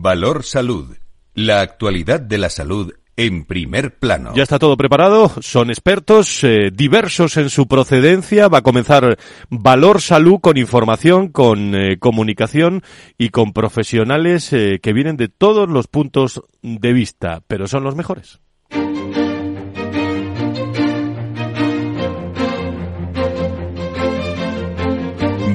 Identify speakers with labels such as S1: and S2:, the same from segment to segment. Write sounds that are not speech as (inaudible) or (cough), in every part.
S1: Valor Salud. La actualidad de la salud en primer plano.
S2: Ya está todo preparado, son expertos eh, diversos en su procedencia. Va a comenzar Valor Salud con información, con eh, comunicación y con profesionales eh, que vienen de todos los puntos de vista, pero son los mejores.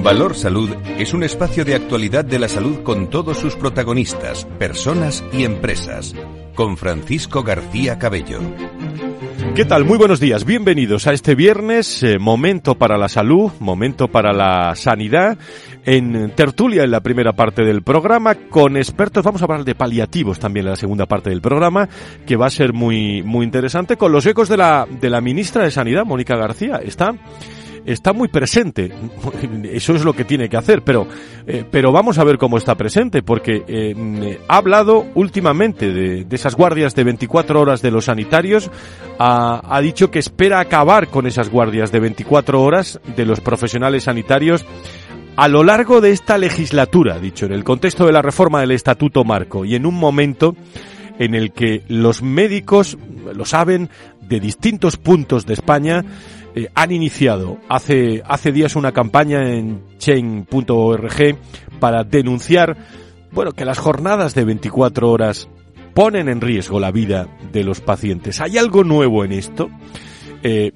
S1: Valor Salud es un espacio de actualidad de la salud con todos sus protagonistas, personas y empresas. Con Francisco García Cabello.
S2: ¿Qué tal? Muy buenos días. Bienvenidos a este viernes, eh, momento para la salud, momento para la sanidad. En tertulia en la primera parte del programa con expertos. Vamos a hablar de paliativos también en la segunda parte del programa, que va a ser muy, muy interesante con los ecos de la, de la ministra de Sanidad, Mónica García. Está está muy presente. (laughs) Eso es lo que tiene que hacer, pero, eh, pero vamos a ver cómo está presente, porque eh, ha hablado últimamente de, esas guardias de 24 horas de los sanitarios, ha, ha dicho que espera acabar con esas guardias de 24 horas de los profesionales sanitarios a lo largo de esta legislatura, dicho, en el contexto de la reforma del Estatuto Marco y en un momento en el que los médicos, lo saben, de distintos puntos de España, eh, han iniciado hace, hace días una campaña en chain.org para denunciar, bueno, que las jornadas de 24 horas ponen en riesgo la vida de los pacientes. ¿Hay algo nuevo en esto? Eh,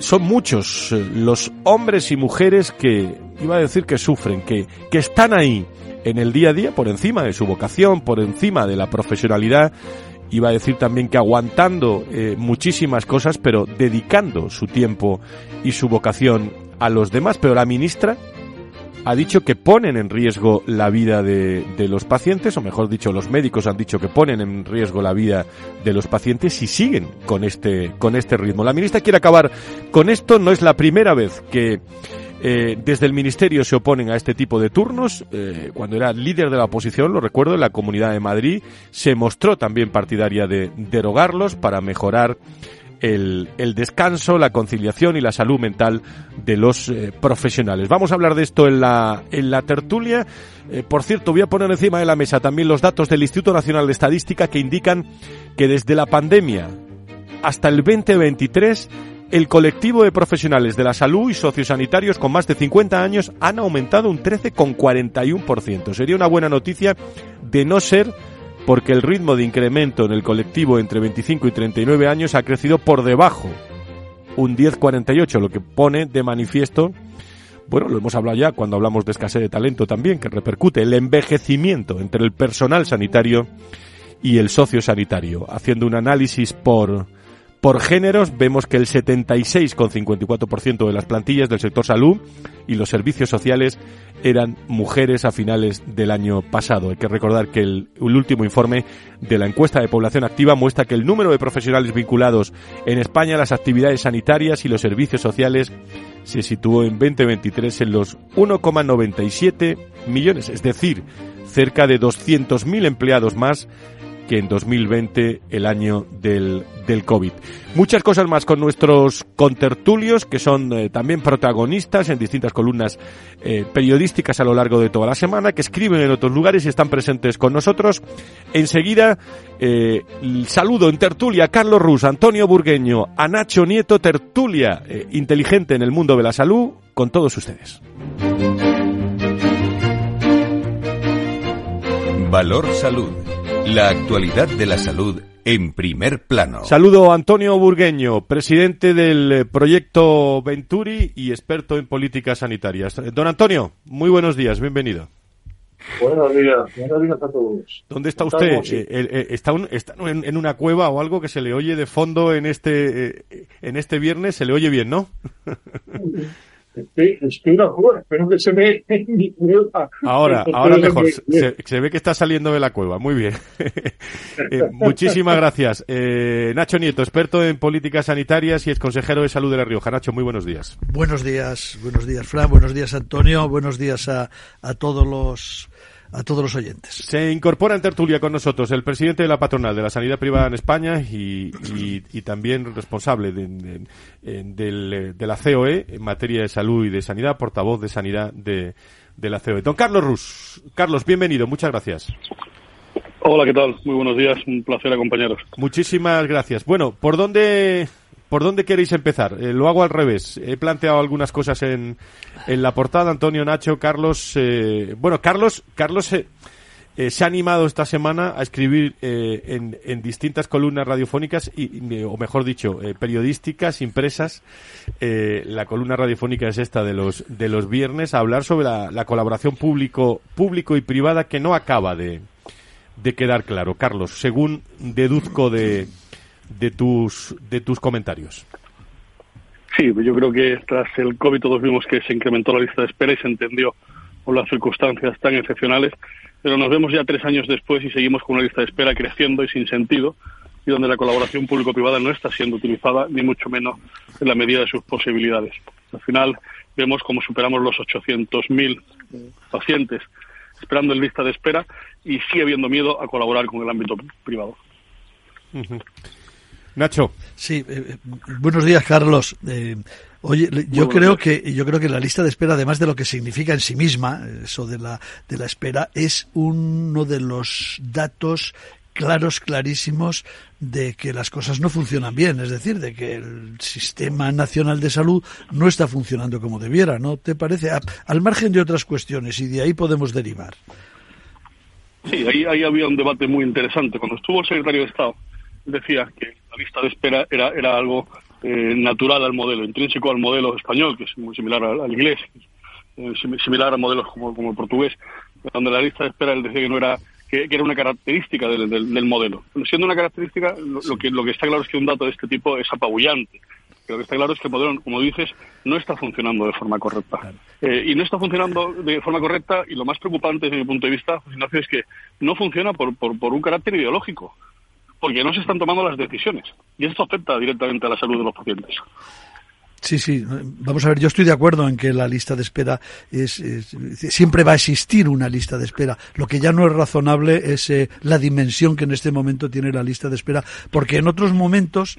S2: son muchos eh, los hombres y mujeres que, iba a decir que sufren, que, que están ahí en el día a día por encima de su vocación, por encima de la profesionalidad iba a decir también que aguantando eh, muchísimas cosas, pero dedicando su tiempo y su vocación a los demás. Pero la ministra ha dicho que ponen en riesgo la vida de, de, los pacientes, o mejor dicho, los médicos han dicho que ponen en riesgo la vida de los pacientes si siguen con este, con este ritmo. La ministra quiere acabar con esto, no es la primera vez que eh, desde el Ministerio se oponen a este tipo de turnos. Eh, cuando era líder de la oposición, lo recuerdo, en la Comunidad de Madrid, se mostró también partidaria de derogarlos para mejorar el, descanso, la conciliación y la salud mental de los eh, profesionales. Vamos a hablar de esto en la, en la tertulia. Por cierto, voy a poner encima de la mesa también los datos del Instituto Nacional de Estadística que indican que desde la pandemia hasta el 2023 el colectivo de profesionales de la salud y sociosanitarios con más de 50 años han aumentado un 13,41%. Sería una buena noticia de no ser porque el ritmo de incremento en el colectivo entre 25 y 39 años ha crecido por debajo, un 10,48, lo que pone de manifiesto, bueno, lo hemos hablado ya cuando hablamos de escasez de talento también, que repercute el envejecimiento entre el personal sanitario y el sociosanitario, haciendo un análisis por por géneros vemos que el 76,54% de las plantillas del sector salud y los servicios sociales eran mujeres a finales del año pasado. Hay que recordar que el, el, último informe de la encuesta de población activa muestra que el número de profesionales vinculados en España a las actividades sanitarias y los servicios sociales se situó en 2023 en los 1,97 millones, es decir, cerca de 200.000 empleados más que en 2020, el año del, del COVID. Muchas cosas más con nuestros contertulios, que son eh, también protagonistas en distintas columnas eh, periodísticas a lo largo de toda la semana, que escriben en otros lugares y están presentes con nosotros. Enseguida, eh, saludo en tertulia a Carlos Rus, Antonio Burgueño, a Nacho Nieto, tertulia eh, inteligente en el mundo de la salud, con todos ustedes.
S1: Valor Salud. La actualidad de la salud en primer plano.
S2: Saludo a Antonio Burgueño, presidente del proyecto Venturi y experto en políticas sanitarias. Don Antonio, muy buenos días, bienvenido.
S3: Buenos días, buenos días a todos.
S2: ¿Dónde está usted? Eh, eh, ¿Está, un, está en, una cueva o algo que se le oye de fondo en este, eh, en este viernes? Se le oye bien, ¿no? (laughs)
S3: Espero que se ve en mi cueva.
S2: Ahora, ahora mejor. Se, se, ve que está saliendo de la cueva. Muy bien. (laughs) eh, muchísimas gracias. Eh, Nacho Nieto, experto en políticas sanitarias y ex consejero de salud de La Rioja. Nacho, muy buenos días.
S4: Buenos días, buenos días, Fran. Buenos días, Antonio. Buenos días a, a todos los a todos los oyentes.
S2: Se incorpora en tertulia con nosotros el presidente de la patronal de la sanidad privada en España y, y, y también responsable de, de, de, de, la COE en materia de salud y de sanidad, portavoz de sanidad de, de la COE. Don Carlos Rus. Carlos, bienvenido, muchas gracias.
S5: Hola, ¿qué tal? Muy buenos días, un placer acompañaros.
S2: Muchísimas gracias. Bueno, ¿por dónde, por dónde queréis empezar? Eh, lo hago al revés. He planteado algunas cosas en, en la portada, Antonio, Nacho, Carlos. Eh, bueno, Carlos, Carlos eh, eh, se ha animado esta semana a escribir en, en, distintas columnas radiofónicas, y, o mejor dicho, periodísticas, impresas. la columna radiofónica es esta de los, de los viernes, a hablar sobre la, la colaboración público, público y privada que no acaba de, de quedar claro. Carlos, según deduzco de, de, tus, de tus comentarios.
S5: Sí, yo creo que tras el COVID todos vimos que se incrementó la lista de espera y se entendió por las circunstancias tan excepcionales, pero nos vemos ya tres años después y seguimos con una lista de espera creciendo y sin sentido y donde la colaboración público-privada no está siendo utilizada, ni mucho menos en la medida de sus posibilidades. Al final vemos cómo superamos los 800.000 pacientes esperando en lista de espera y sigue habiendo miedo a colaborar con el ámbito privado.
S2: Nacho.
S4: Sí, eh, buenos días, Carlos. Eh, oye, yo creo que yo creo que la lista de espera, además de lo que significa en sí misma, eso de la de la espera, es uno de los datos claros, clarísimos de que las cosas no funcionan bien, es decir, de que el sistema nacional de salud no está funcionando como debiera, ¿no te parece? A, al margen de otras cuestiones y de ahí podemos derivar.
S5: Sí, ahí, ahí había un debate muy interesante. Cuando estuvo el secretario de Estado, decía que la lista de espera era, era algo eh, natural al modelo, intrínseco al modelo español, que es muy similar al, al inglés, eh, similar a modelos como, como el portugués, donde la lista de espera él decía que no era que, que era una característica del, del, del, modelo. Siendo una característica, lo, lo, que, lo que está claro es que un dato de este tipo es apabullante. Lo que está claro es que el modelo, como dices, no está funcionando de forma correcta. Claro. Eh, y no está funcionando de forma correcta, y lo más preocupante desde mi punto de vista, Ignacio, es que no funciona por, por, por un carácter ideológico porque no se están tomando las decisiones. Y esto afecta directamente a la salud de los pacientes.
S4: Sí, sí. Vamos a ver, yo estoy de acuerdo en que la lista de espera es, siempre va a existir una lista de espera. Lo que ya no es razonable es eh, la dimensión que en este momento tiene la lista de espera, porque en otros momentos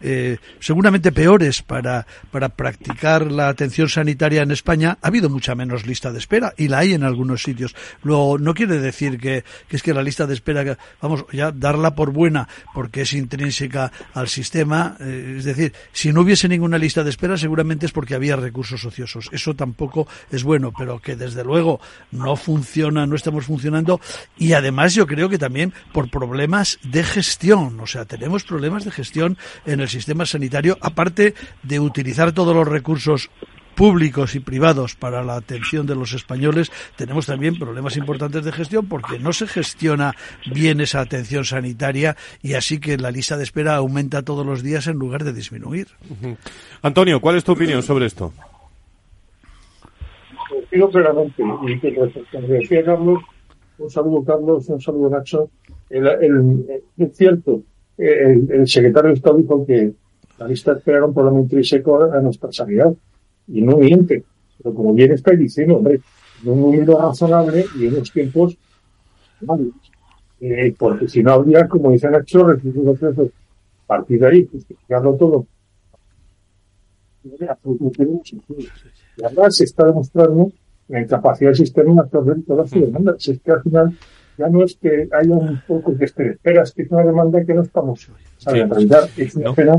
S4: eh, seguramente peores para, para practicar la atención sanitaria en España, ha habido mucha menos lista de espera y la hay en algunos sitios. Luego, no quiere decir que, es que la lista de espera, vamos, ya darla por buena porque es intrínseca al sistema. Eh, es decir, si no hubiese ninguna lista de espera, seguramente es porque había recursos ociosos. Eso tampoco es bueno, pero que desde luego no funciona, no estamos funcionando y además yo creo que también por problemas de gestión. O sea, tenemos problemas de gestión en el sistema sanitario, aparte de utilizar todos los recursos públicos y privados para la atención de los españoles, tenemos también problemas importantes de gestión porque no se gestiona bien esa atención sanitaria y así que la lista de espera aumenta todos los días en lugar de disminuir.
S2: Uh -huh. Antonio, ¿cuál es tu opinión sobre esto?
S3: Opino plenamente y que decía Carlos, un saludo Carlos, un saludo Nacho, el, el, es cierto, el, secretario de Estado dijo que la lista de un problema intrínseco a nuestra sanidad. Y no miente. Pero como bien está diciendo, hombre, en un número razonable y en unos tiempos válidos. Eh, porque si no habría, como dice Nacho, recursos de a partir de ahí, justificarlo todo. Y además se está demostrando la incapacidad del sistema de absorber todas sus demandas. Es que al final ya no es que haya un poco de espera, es que es una demanda que no estamos en realidad es una
S2: no.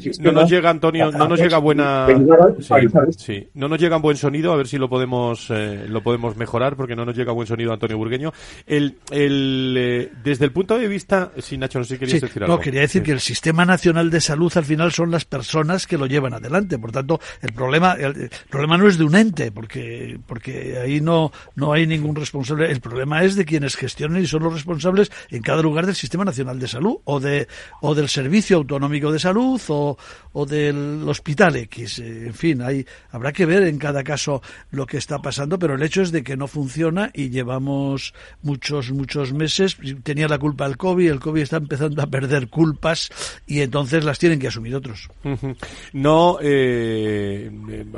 S2: Sí. No nos llega, Antonio, no nos llega buena. Sí, sí, no nos llega buen sonido, a ver si lo podemos eh, lo podemos mejorar, porque no nos llega buen sonido, Antonio Burgueño. El, el, eh, desde el punto de vista, sí, Nacho, no sé si querías
S4: sí,
S2: decir algo.
S4: No, quería decir que el Sistema Nacional de Salud al final son las personas que lo llevan adelante. Por tanto, el problema, el, el problema no es de un ente, porque, porque ahí no, no hay ningún responsable. El problema es de quienes gestionan y son los responsables en cada lugar del Sistema Nacional de Salud o, de, o del Servicio Autonómico de Salud o, o del Hospital X. En fin, hay, habrá que ver en cada caso lo que está pasando, pero el hecho es de que no funciona y llevamos muchos, muchos meses. Tenía la culpa el COVID, el COVID está empezando a perder culpas y entonces las tienen que asumir otros.
S2: No, eh,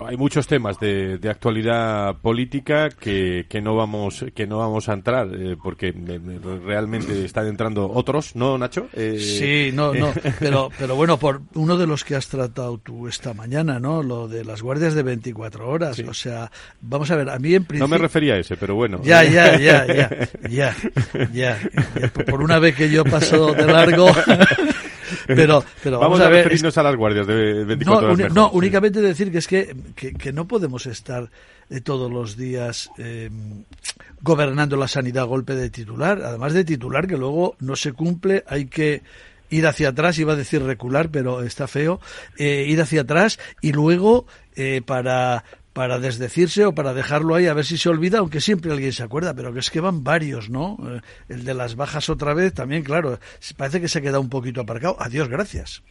S2: hay muchos temas de, de actualidad política que, que, no vamos, que no vamos a entrar eh, porque realmente están entrando otros, ¿no, Nacho?
S4: Eh, sí, no, no, pero Pero (laughs) bueno, por uno de los que has tratado tú esta mañana, ¿no? Lo de las guardias de 24 horas. O sea, vamos a ver, a mí en principio...
S2: No me refería a ese, pero bueno.
S4: Ya, ya, ya, ya, ya, ya. Por una vez que yo he pasado de largo... (laughs) pero, pero
S2: vamos,
S4: a,
S2: ver, referirnos a las guardias de 24 horas.
S4: no, únicamente decir que es que, que, no podemos estar eh, todos los días eh, gobernando la sanidad a golpe de titular, además de titular que luego no se cumple, hay que ir hacia atrás, iba a decir recular, pero está feo, eh, ir hacia atrás y luego eh, para para desdecirse o para dejarlo ahí a ver si se olvida, aunque siempre alguien se acuerda, pero que es que van varios, ¿no? Eh, el de las bajas otra vez también, claro, parece que se ha quedado un poquito aparcado. Adiós, gracias.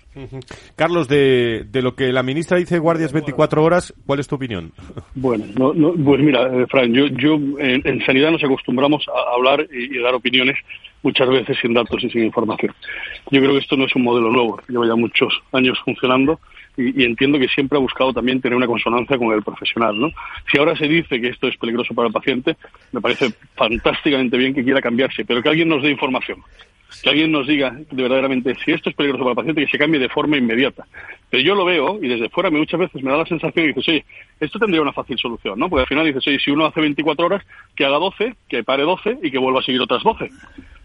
S2: Carlos, de, de lo que la ministra dice guardias 24 horas, ¿cuál es tu opinión? (laughs)
S5: Bueno, no, pues mira, eh, Fran, yo, yo en, sanidad nos acostumbramos a hablar y, dar opiniones muchas veces sin datos y sin información. Yo creo que esto no es un modelo nuevo, lleva ya muchos años funcionando y, entiendo que siempre ha buscado también tener una consonancia con el profesional. ¿no? Si ahora se dice que esto es peligroso para el paciente, me parece fantásticamente bien que quiera cambiarse, pero que alguien nos dé información. Que alguien nos diga de verdaderamente si esto es peligroso para el paciente, que se cambie de forma inmediata. Pero yo lo veo y desde fuera muchas veces me da la sensación y dices, oye, esto tendría una fácil solución, ¿no? Porque al final dices, oye, si uno hace 24 horas, que haga 12, que pare 12 y que vuelva a seguir otras 12.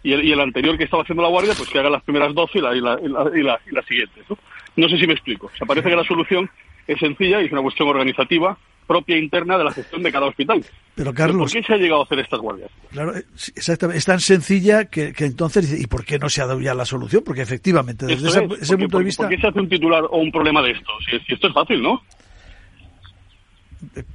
S5: Y el, y el anterior que estaba haciendo la guardia, pues que haga las primeras 12 y, la, y, la, y, la, y las siguientes, ¿no? No sé si me explico. O sea, parece que la solución es sencilla y es una cuestión organizativa propia interna de la gestión de cada hospital.
S4: Pero Carlos,
S5: ¿por qué se ha llegado a hacer estas guardias?
S4: Claro, eh, exactamente. Es tan sencilla que, que entonces, ¿y por qué no se ha dado ya la solución? Porque efectivamente, desde ese, punto de vista...
S5: ¿Por qué se hace un titular o un problema de esto? si esto es fácil, ¿no?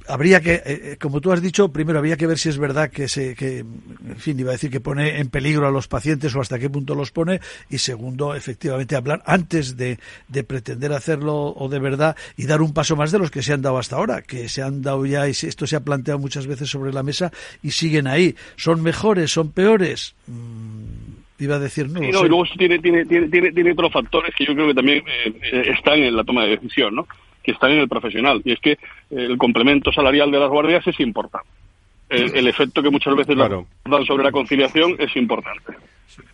S4: Habría que, eh, eh, como tú has dicho, primero había que ver si es verdad que se, que, en fin, iba a decir que pone en peligro a los pacientes o hasta qué punto los pone, y segundo, efectivamente, hablar antes de, de pretender hacerlo o de verdad y dar un paso más de los que se han dado hasta ahora, que se han dado ya y esto se ha planteado muchas veces sobre la mesa y siguen ahí. ¿Son mejores? ¿Son peores? Mm, iba a decir no.
S5: y luego tiene, tiene, tiene, tiene, otros factores que yo creo que también eh, están en la toma de decisión, ¿no? Que están en el profesional. Y es que el complemento salarial de las guardias es importante. El, efecto que muchas veces dan sobre la conciliación es importante.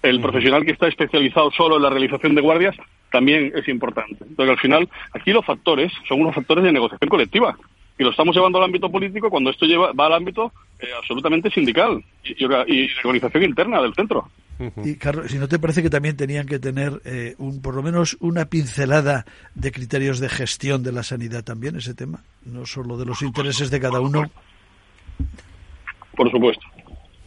S5: El profesional que está especializado solo en la realización de guardias también es importante. Entonces, al final, aquí los factores son unos factores de negociación colectiva. Y lo estamos llevando al ámbito político cuando esto lleva, va al ámbito eh, absolutamente sindical y, y, y de organización interna del centro.
S4: Y Carlos, si no te parece que también tenían que tener eh, un, por lo menos una pincelada de criterios de gestión de la sanidad también ese tema, no solo de los intereses de cada uno.
S5: Por supuesto.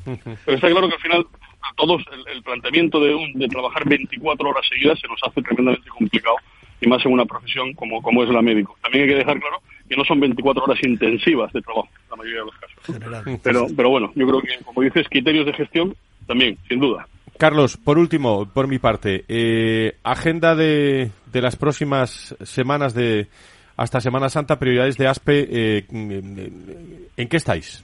S5: Pero está claro que al final a todos el, planteamiento de, de trabajar 24 horas seguidas se nos hace tremendamente complicado y más en una profesión como, como es la médico. También hay que dejar claro que no son 24 horas intensivas de trabajo, la mayoría de los casos. Pero, pero bueno, yo creo que, como dices, criterios de gestión también, sin duda.
S2: Carlos, por último, por mi parte, eh, agenda de, de, las próximas semanas de hasta Semana Santa, prioridades de ASPE, eh, ¿en qué estáis?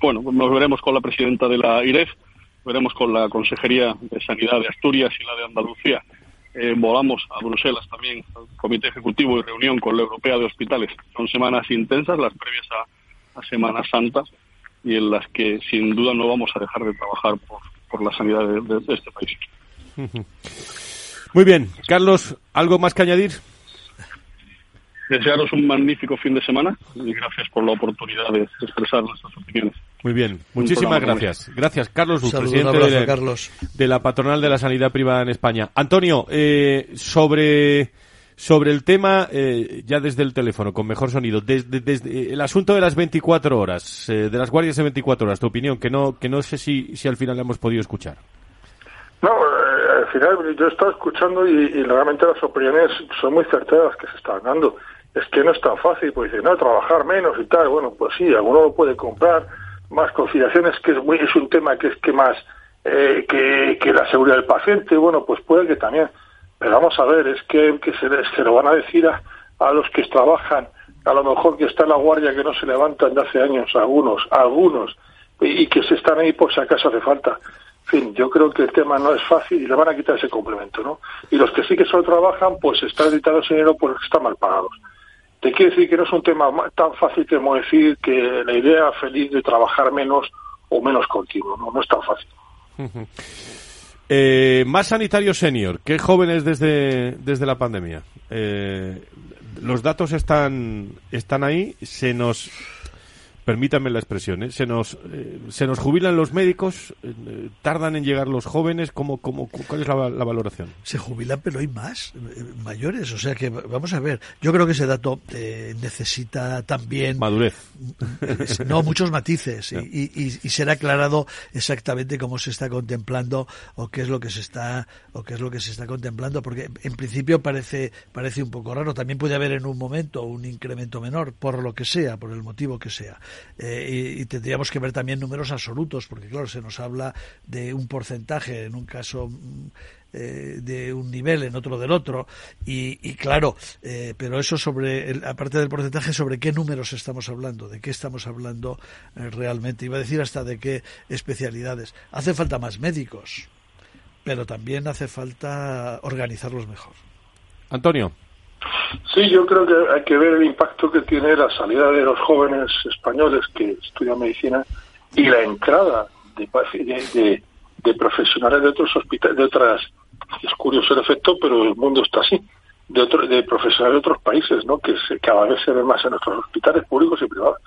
S5: Bueno, pues nos veremos con la presidenta de la IREF, veremos con la Consejería de Sanidad de Asturias y la de Andalucía. Eh, volamos a Bruselas también, al Comité Ejecutivo y reunión con la Europea de Hospitales. Son semanas intensas, las previas a, a Semana Santa, y en las que sin duda no vamos a dejar de trabajar por, por la sanidad de, este país. (laughs)
S2: Muy bien. Carlos, ¿algo más que añadir?
S5: Desearos un magnífico fin de semana y gracias por la oportunidad de expresar nuestras opiniones.
S2: Muy bien, muchísimas gracias. Gracias, Carlos, presidente de,
S4: Carlos.
S2: de, la patronal de la sanidad privada en España. Antonio, eh, sobre sobre el tema, eh, ya desde el teléfono, con mejor sonido, desde, desde el asunto de las 24 horas, eh, de las guardias de 24 horas, tu opinión, que no, que no sé si, si al final la hemos podido escuchar.
S3: No, eh, al final yo he estado escuchando y, realmente las opiniones son muy certeras que se están dando. Es que no es tan fácil, pues dice, no, trabajar menos y tal. Bueno, pues sí, alguno lo puede comprar. Más conciliaciones, que es, muy, es un tema que es que más que, que la seguridad del paciente, bueno, pues puede que también pero vamos a ver, es que, que se, se, lo van a decir a, a, los que trabajan, a lo mejor que está en la guardia que no se levantan de hace años, algunos, algunos, y, que se están ahí por si acaso hace falta. En fin, yo creo que el tema no es fácil y le van a quitar ese complemento, ¿no? Y los que sí que solo trabajan, pues están editando ese dinero porque están mal pagados. Te quiero decir que no es un tema tan fácil como decir que la idea feliz de trabajar menos o menos continuo, ¿no? No es tan fácil.
S2: Eh, más sanitario senior, ¿qué jóvenes desde, desde la pandemia? Eh, los datos están, están ahí, se nos permítanme la expresión, ¿eh? se nos eh, se nos jubilan los médicos, eh, tardan en llegar los jóvenes, ¿cómo, cómo, cuál es la, valoración?
S4: Se jubilan, pero hay más mayores, o sea que vamos a ver. Yo creo que ese dato necesita también
S2: madurez,
S4: no muchos matices y, y, será aclarado exactamente cómo se está contemplando o qué es lo que se está o qué es lo que se está contemplando, porque en principio parece parece un poco raro. También puede haber en un momento un incremento menor por lo que sea, por el motivo que sea. Eh, y, tendríamos que ver también números absolutos, porque claro, se nos habla de un porcentaje, en un caso mm, eh, de un nivel, en otro del otro, y, claro, eh, pero eso sobre, el, aparte del porcentaje, sobre qué números estamos hablando, de qué estamos hablando realmente, iba a decir hasta de qué especialidades. Hace falta más médicos, pero también hace falta organizarlos mejor.
S2: Antonio.
S6: Sí, yo creo que hay que ver el impacto que tiene la salida de los jóvenes españoles que estudian medicina y la entrada de, de, profesionales de otros hospitales, de otras, es curioso el efecto, pero el mundo está así, de, otro, de profesionales de otros países, ¿no? que se, cada vez se ven más en nuestros hospitales públicos y privados.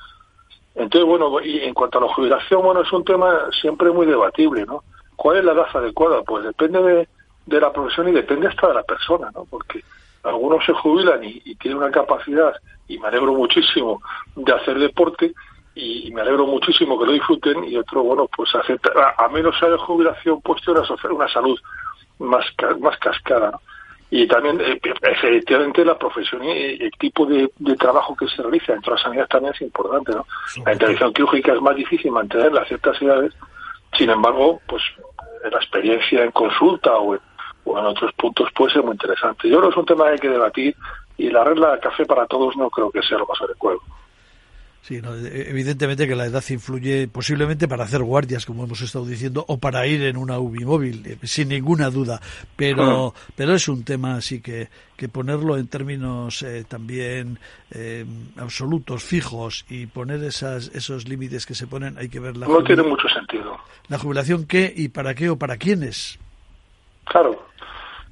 S6: Entonces, bueno, y en cuanto a la jubilación, bueno, es un tema siempre muy debatible, ¿no? ¿Cuál es la edad adecuada? Pues depende de, de la profesión y depende hasta de la persona, ¿no? Porque algunos se jubilan y, tienen una capacidad, y me alegro muchísimo, de hacer deporte, y, me alegro muchísimo que lo disfruten, y otro, bueno, pues acepta, a, menos sea de jubilación, pues tiene una, salud más, más cascada. Y también, eh, efectivamente, la profesión y el tipo de, trabajo que se realiza dentro de la sanidad también es importante, ¿no? La intervención quirúrgica es más difícil mantenerla a ciertas edades, sin embargo, pues la experiencia en consulta o en o en otros puntos puede ser muy interesante. Yo creo que es un tema que hay que debatir y la regla de café para todos no creo que sea lo más adecuado.
S4: Sí, evidentemente que la edad influye posiblemente para hacer guardias, como hemos estado diciendo, o para ir en una UBI móvil, eh, sin ninguna duda. Pero, pero es un tema así que, que ponerlo en términos eh, también eh, absolutos, fijos, y poner esas, esos límites que se ponen, hay que ver la.
S6: No tiene mucho sentido.
S4: La jubilación, ¿qué y para qué o para quiénes?
S6: Claro,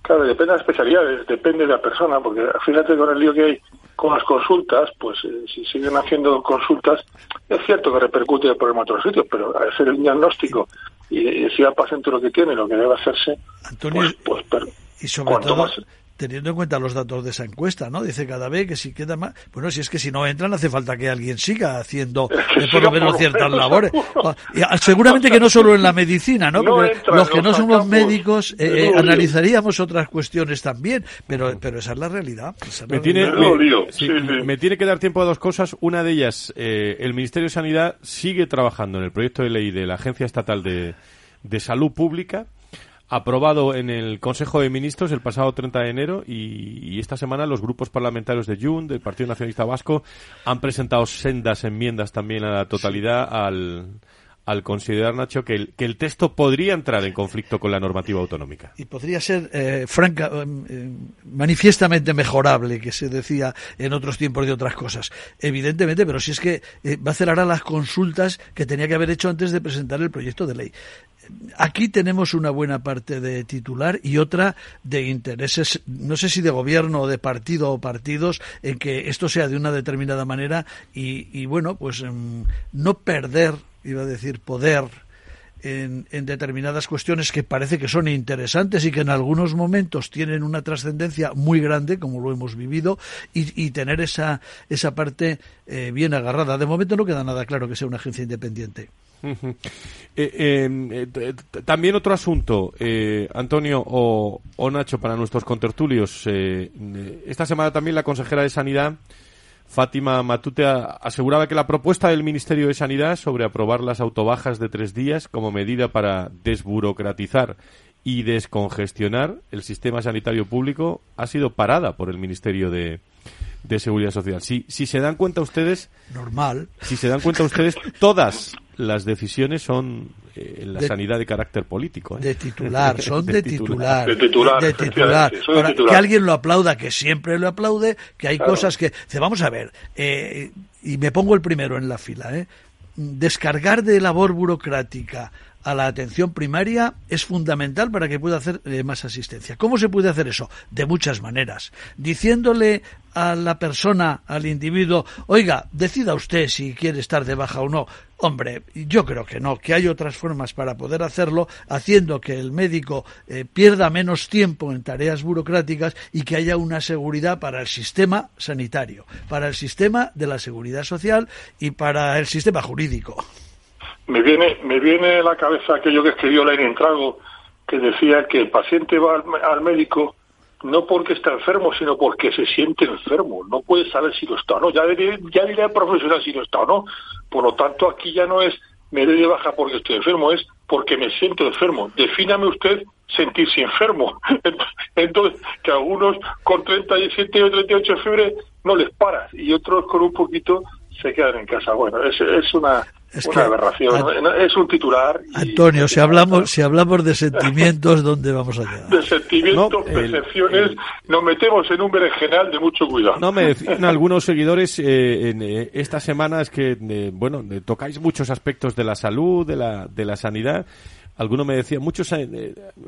S6: claro, depende de las especialidades, depende de la persona, porque fíjate con el lío que hay con las consultas, pues eh, si siguen haciendo consultas, es cierto que repercute el problema en otros sitios, pero al hacer el diagnóstico y decir al paciente lo que tiene, lo que debe hacerse,
S4: Antonio, pues, pues y sobre todo, teniendo en cuenta los datos de esa encuesta, ¿no? Dice cada vez que si queda más, bueno, si es que si no entran hace falta que alguien siga haciendo (laughs) eh, por lo menos ciertas labores. Ah, seguramente que no solo en la medicina, ¿no? Porque los que no somos médicos eh, eh, analizaríamos otras cuestiones también, pero pero esa es la realidad.
S2: me, tiene, me, tiene que dar tiempo a dos cosas. Una de ellas, el Ministerio de Sanidad sigue trabajando en el proyecto de ley de la Agencia Estatal de, de Salud Pública aprobado en el Consejo de Ministros el pasado 30 de enero y, esta semana los grupos parlamentarios de Jun, del Partido Nacionalista Vasco, han presentado sendas enmiendas también a la totalidad al, al considerar, Nacho, que el, que el texto podría entrar en conflicto con la normativa autonómica.
S4: Y podría ser, eh, franca, eh, eh, manifiestamente mejorable, que se decía en otros tiempos de otras cosas. Evidentemente, pero si es que va a hacer ahora las consultas que tenía que haber hecho antes de presentar el proyecto de ley aquí tenemos una buena parte de titular y otra de intereses, no sé si de gobierno o de partido o partidos, en que esto sea de una determinada manera y, bueno, pues em, no perder, iba a decir, poder. En, determinadas cuestiones que parece que son interesantes y que en algunos momentos tienen una trascendencia muy grande, como lo hemos vivido, y, tener esa, esa parte eh, bien agarrada. De momento no queda nada claro que sea una agencia independiente.
S2: Eh, em, eh, también otro asunto, eh, Antonio o, Nacho, para nuestros contertulios. esta semana también la consejera de Sanidad, Fátima Matute, aseguraba que la propuesta del Ministerio de Sanidad sobre aprobar las autobajas de tres días como medida para desburocratizar y descongestionar el sistema sanitario público ha sido parada por el Ministerio de, de Seguridad Social. Si, si se dan cuenta ustedes...
S4: Normal.
S2: Si se dan cuenta ustedes, todas las decisiones son eh, en la sanidad de carácter político.
S4: ¿eh? De titular, son de, (laughs) titular.
S6: De titular.
S4: De titular. que alguien lo aplauda, que siempre lo aplaude, que hay cosas que... Vamos a ver, eh, y me pongo el primero en la fila, ¿eh? descargar de labor burocrática a la atención primaria es fundamental para que pueda hacer eh, más asistencia. ¿Cómo se puede hacer eso? De muchas maneras. Diciéndole a la persona, al individuo, oiga, decida usted si quiere estar de baja o no. Hombre, yo creo que no, que hay otras formas para poder hacerlo, haciendo que el médico eh, pierda menos tiempo en tareas burocráticas y que haya una seguridad para el sistema sanitario, para el sistema de la seguridad social y para el sistema jurídico.
S6: Me viene, me viene a la cabeza aquello que escribió Lenin Trago, que decía que el paciente va al, médico no porque está enfermo, sino porque se siente enfermo. No puede saber si lo está o no. Ya diré, ya profesional si lo está o no. Por lo tanto, aquí ya no es me doy de baja porque estoy enfermo, es porque me siento enfermo. Defíname usted sentirse enfermo. (laughs) Entonces, que algunos con 37 o 38 de fiebre no les paras y otros con un poquito se quedan en casa. Bueno, es, es una es una aberración, es un titular.
S4: Antonio, si hablamos, si hablamos de sentimientos, ¿dónde vamos a llegar? (laughs)
S6: De sentimientos, percepciones, nos metemos en un berenjenal de mucho cuidado.
S2: No, me (laughs) decían algunos seguidores eh, en eh, esta semana es que, eh, bueno, tocáis muchos aspectos de la salud, de la, de la sanidad. Alguno me decía muchos,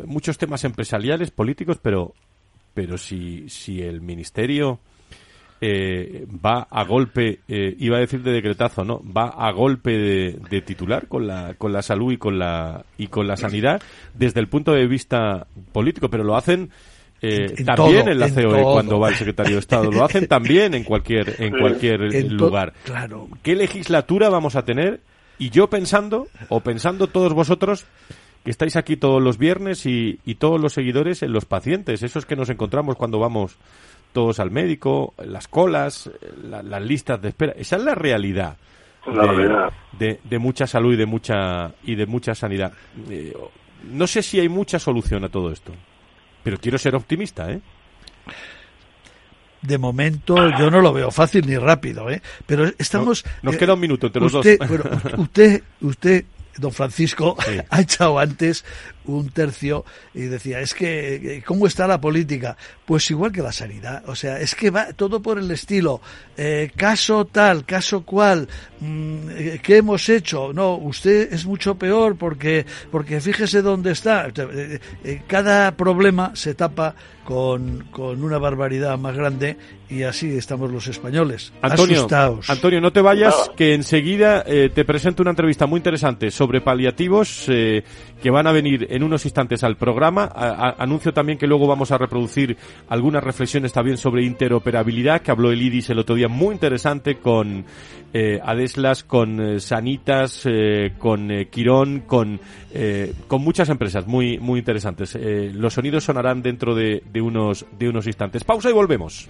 S2: muchos temas empresariales, políticos, pero, pero si, si el ministerio eh, va a golpe, eh, iba a decir de decretazo, no, va a golpe de, titular con la, con la salud y con la, y con la sanidad desde el punto de vista político, pero lo hacen eh, también en la COE cuando va el secretario de Estado, lo hacen también en cualquier, en cualquier (laughs) lugar.
S4: Claro.
S2: ¿Qué legislatura vamos a tener? Y yo pensando, o pensando todos vosotros, que estáis aquí todos los viernes y, y todos los seguidores en los pacientes, esos que nos encontramos cuando vamos todos al médico, las colas, las listas de espera. Esa es la realidad. de, De, mucha salud y de mucha y de mucha sanidad. Eh, no sé si hay mucha solución a todo esto, pero quiero ser optimista, ¿eh?
S4: De momento yo no lo veo fácil ni rápido, ¿eh? Pero estamos.
S2: nos queda un minuto entre los dos. (laughs)
S4: usted, usted don Francisco (laughs) ha echado antes un tercio y decía, es que, eh, ¿cómo está la política? Pues igual que la sanidad, o sea, es que va todo por el estilo, eh, caso tal, caso cual, mm, eh, ¿qué hemos hecho? No, usted es mucho peor porque, porque fíjese dónde está. cada problema se tapa con, con una barbaridad más grande y así estamos los españoles.
S2: Antonio,
S4: asustados.
S2: Antonio, no te vayas, que enseguida te presento una entrevista muy interesante sobre paliativos que van a venir en unos instantes al programa. anuncio también que luego vamos a reproducir algunas reflexiones también sobre interoperabilidad, que habló el IDIS el otro día, muy interesante con eh, Adeslas, con eh, Sanitas, eh, con Quirón, con, con muchas empresas muy, muy interesantes. los sonidos sonarán dentro de, de, unos, de unos instantes. Pausa y volvemos.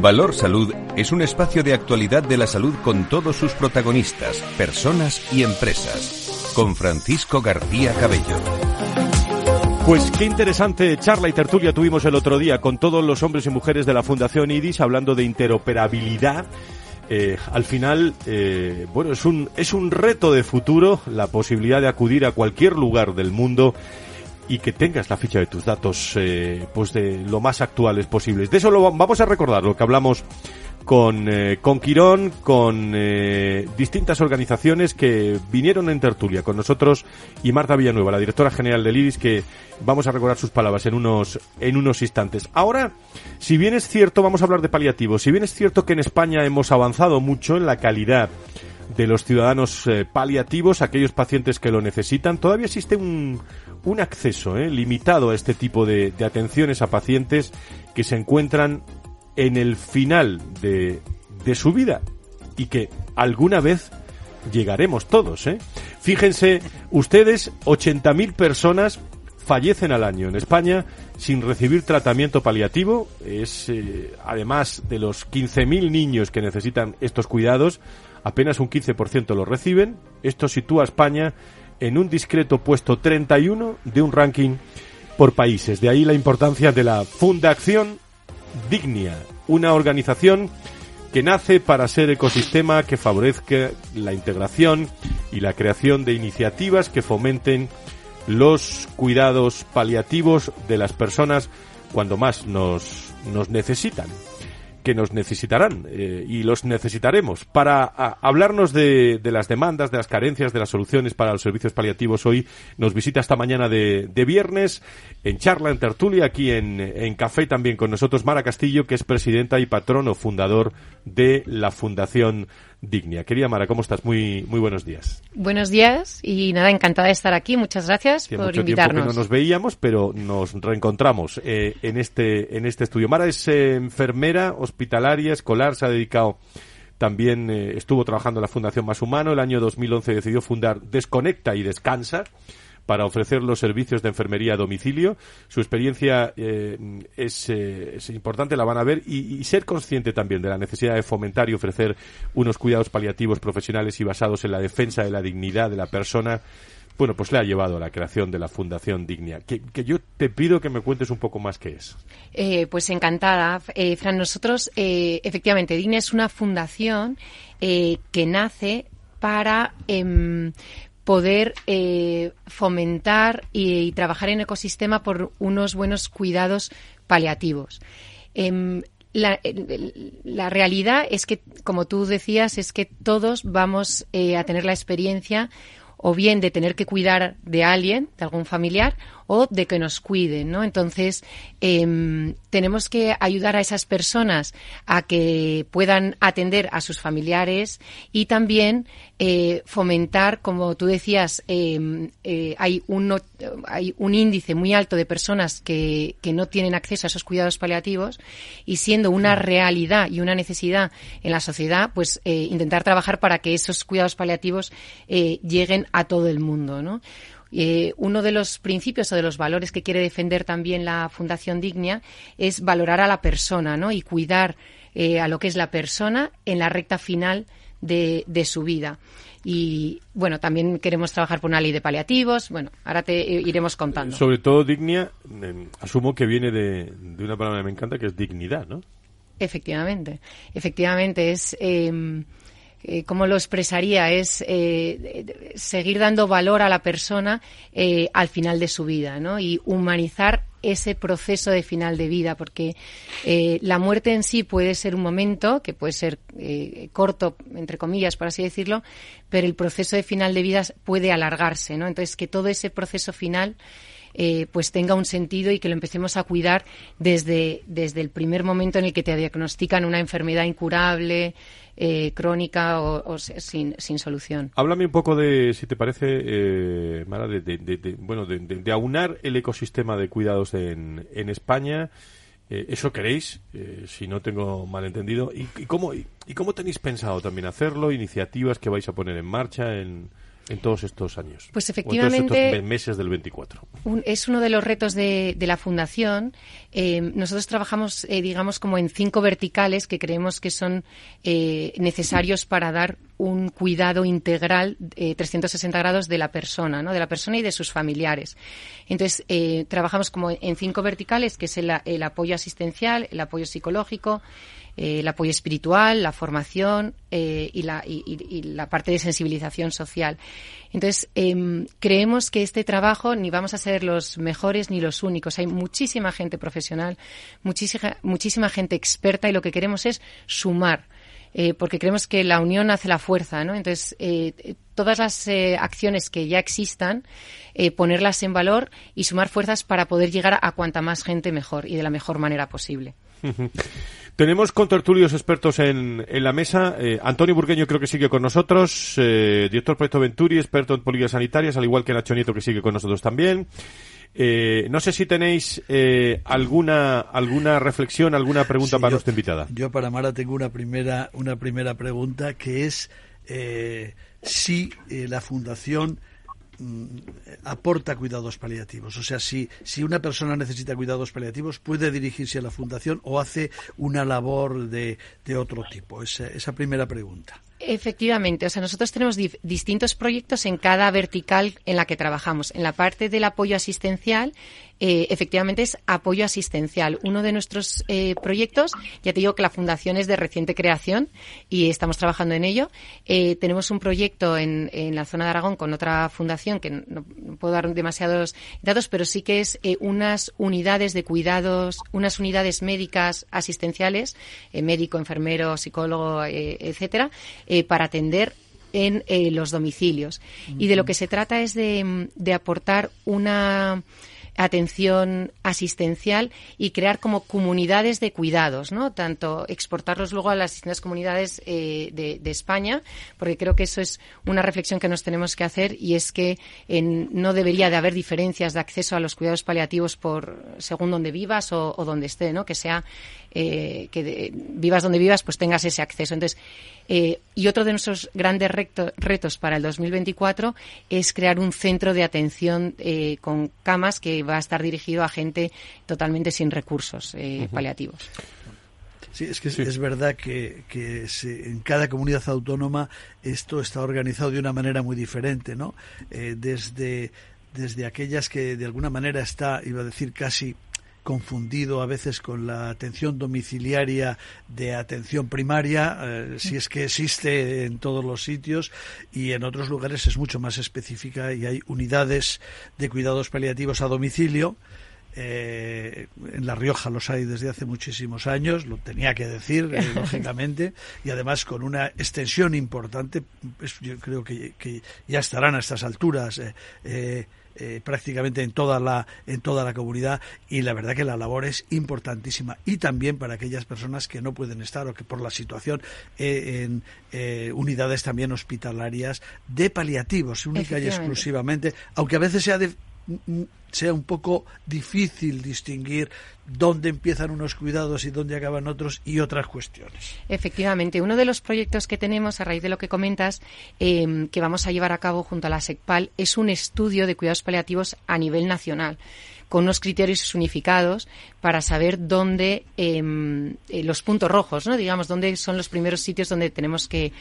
S1: Valor Salud es un espacio de actualidad de la salud con todos sus protagonistas, personas y empresas. Con Francisco García Cabello.
S2: Pues qué interesante charla y tertulia tuvimos el otro día con todos los hombres y mujeres de la Fundación IDIS hablando de interoperabilidad. Eh, al final, eh, bueno, es un, es un reto de futuro la posibilidad de acudir a cualquier lugar del mundo y que tengas la ficha de tus datos eh, pues de lo más actuales posibles. De eso lo vamos a recordar, lo que hablamos con, eh, con Quirón, con eh, distintas organizaciones que vinieron en tertulia con nosotros y Marta Villanueva, la directora general del IRIS, que vamos a recordar sus palabras en unos, en unos instantes. Ahora, si bien es cierto, vamos a hablar de paliativos, si bien es cierto que en España hemos avanzado mucho en la calidad de los ciudadanos paliativos, aquellos pacientes que lo necesitan, todavía existe un, un acceso eh, limitado a este tipo de, atenciones a pacientes que se encuentran en el final de, de su vida y que alguna vez llegaremos todos. ¿eh? Fíjense, ustedes, 80.000 personas fallecen al año en España sin recibir tratamiento paliativo. Es, eh, además de los 15.000 niños que necesitan estos cuidados, apenas un 15% los reciben. Esto sitúa a España en un discreto puesto 31 de un ranking por países. De ahí la importancia de la Fundación Dignia, una organización que nace para ser ecosistema que favorezca la integración y la creación de iniciativas que fomenten los cuidados paliativos de las personas cuando más nos, nos necesitan que nos necesitarán eh, y los necesitaremos. Para hablarnos de, de, las demandas, de las carencias, de las soluciones para los servicios paliativos, hoy nos visita esta mañana de, viernes en charla, en tertulia, aquí en, en Café también con nosotros Mara Castillo, que es presidenta y patrono fundador de la Fundación Dignia. Querida Mara, ¿cómo estás? Muy, muy buenos días.
S7: Buenos días y nada, encantada de estar aquí. Muchas gracias por
S2: mucho
S7: invitarnos.
S2: Tiempo que no nos veíamos, pero nos reencontramos eh, en, este, en este estudio. Mara es eh, enfermera hospitalaria, escolar, se ha dedicado también, eh, estuvo trabajando en la Fundación Más Humano. El año 2011 decidió fundar Desconecta y Descansa para ofrecer los servicios de enfermería a domicilio. Su experiencia eh, es, eh, es, importante, la van a ver, y, ser consciente también de la necesidad de fomentar y ofrecer unos cuidados paliativos profesionales y basados en la defensa de la dignidad de la persona. Bueno, pues le ha llevado a la creación de la Fundación Dignia. Que, yo te pido que me cuentes un poco más qué es.
S7: Eh, pues encantada, eh, Fran. Nosotros, efectivamente, Dignia es una fundación que nace para em, poder eh, fomentar y, trabajar en ecosistema por unos buenos cuidados paliativos. Eh, la, la, realidad es que, como tú decías, es que todos vamos eh, a tener la experiencia o bien de tener que cuidar de alguien, de algún familiar, o de que nos cuiden, ¿no? Entonces, eh, tenemos que ayudar a esas personas a que puedan atender a sus familiares y también eh, fomentar, como tú decías, eh, hay, un, hay un índice muy alto de personas que, que no tienen acceso a esos cuidados paliativos y siendo una realidad y una necesidad en la sociedad, pues intentar trabajar para que esos cuidados paliativos lleguen a todo el mundo, ¿no? Eh, uno de los principios o de los valores que quiere defender también la Fundación Dignia es valorar a la persona ¿no? y cuidar eh, a lo que es la persona en la recta final de, de, su vida. Y bueno, también queremos trabajar por una ley de paliativos. Bueno, ahora te eh, iremos contando.
S2: Sobre todo Dignia, eh, asumo que viene de, de, una palabra que me encanta que es dignidad, ¿no?
S7: Efectivamente, efectivamente es. Eh, eh, ¿cómo lo expresaría? Es eh, seguir dando valor a la persona eh, al final de su vida, ¿no? Y humanizar ese proceso de final de vida, porque eh, la muerte en sí puede ser un momento, que puede ser corto, entre comillas, por así decirlo, pero el proceso de final de vida puede alargarse, ¿no? Entonces, que todo ese proceso final eh, pues tenga un sentido y que lo empecemos a cuidar desde, desde el primer momento en el que te diagnostican una enfermedad incurable, eh, crónica o, sin, sin, solución.
S2: Háblame un poco de, si te parece, eh, Mara, de, bueno, de, aunar el ecosistema de cuidados en, en España. Eh, ¿Eso queréis? si no tengo malentendido. ¿Y, y cómo, y, cómo tenéis pensado también hacerlo? ¿Iniciativas que vais a poner en marcha en, en todos estos años?
S7: Pues efectivamente.
S2: estos meses del 24.
S7: es uno de los retos de, la Fundación. Eh, nosotros trabajamos, eh, digamos, como en cinco verticales que creemos que son eh, necesarios para dar un cuidado integral 360 grados de la persona, ¿no? de la persona y de sus familiares. Entonces, trabajamos como en cinco verticales, que es el apoyo asistencial, el apoyo psicológico, eh, el apoyo espiritual, la formación eh, y, la, y, la, parte de sensibilización social. Entonces, em, creemos que este trabajo ni vamos a ser los mejores ni los únicos. Hay muchísima gente profesional, muchísima, muchísima gente experta y lo que queremos es sumar. Eh, porque creemos que la unión hace la fuerza, ¿no? Entonces, todas las acciones que ya existan, ponerlas en valor y sumar fuerzas para poder llegar a cuanta más gente mejor y de la mejor manera posible.
S2: Tenemos con tertulios expertos en, en la mesa. Eh, Antonio Burgueño creo que sigue con nosotros, eh, director Proyecto Venturi, experto en políticas sanitarias, al igual que Nacho Nieto que sigue con nosotros también. Eh, no sé si tenéis eh, alguna alguna reflexión, alguna pregunta para nuestra invitada.
S4: Yo para Mara tengo una primera una primera pregunta que es eh, si la fundación aporta cuidados paliativos. O sea, si, si una persona necesita cuidados paliativos, puede dirigirse a la fundación o hace una labor de, de otro tipo. Esa, esa primera pregunta.
S7: Efectivamente, o sea, nosotros tenemos distintos proyectos en cada vertical en la que trabajamos. En la parte del apoyo asistencial, eh, efectivamente es apoyo asistencial. Uno de nuestros eh, proyectos, ya te digo que la fundación es de reciente creación y estamos trabajando en ello. Eh, tenemos un proyecto en, en, la zona de Aragón con otra fundación que no, puedo dar demasiados datos, pero sí que es unas unidades de cuidados, unas unidades médicas asistenciales, médico, enfermero, psicólogo, etcétera para atender en los domicilios. Y de lo que se trata es de, de aportar una atención asistencial y crear como comunidades de cuidados, ¿no? Tanto exportarlos luego a las distintas comunidades eh, de, España, porque creo que eso es una reflexión que nos tenemos que hacer y es que no debería de haber diferencias de acceso a los cuidados paliativos por según donde vivas o, donde esté, ¿no? Que sea eh, que vivas donde vivas, pues tengas ese acceso. Entonces, eh, y otro de nuestros grandes retos para el 2024 es crear un centro de atención con camas que va a estar dirigido a gente totalmente sin recursos eh, paliativos.
S4: Sí, es que es verdad que, en cada comunidad autónoma esto está organizado de una manera muy diferente, ¿no? Eh, desde, desde aquellas que de alguna manera está, iba a decir casi confundido a veces con la atención domiciliaria de atención primaria, eh, si es que existe en todos los sitios y en otros lugares es mucho más específica y hay unidades de cuidados paliativos a domicilio. Eh, en La Rioja los hay desde hace muchísimos años, lo tenía que decir, eh, (laughs) lógicamente, y además con una extensión importante, pues yo creo que, ya estarán a estas alturas eh, prácticamente en toda la en toda la comunidad y la verdad que la labor es importantísima. Y también para aquellas personas que no pueden estar o que por la situación eh, en eh, unidades también hospitalarias de paliativos única y exclusivamente aunque a veces sea de sea un poco difícil distinguir dónde empiezan unos cuidados y dónde acaban otros y otras cuestiones.
S7: Efectivamente, uno de los proyectos que tenemos a raíz de lo que comentas, em, que vamos a llevar a cabo junto a la SECPAL, es un estudio de cuidados paliativos a nivel nacional con unos criterios unificados para saber dónde em, eh, los puntos rojos, ¿no? digamos, dónde son los primeros sitios donde tenemos que,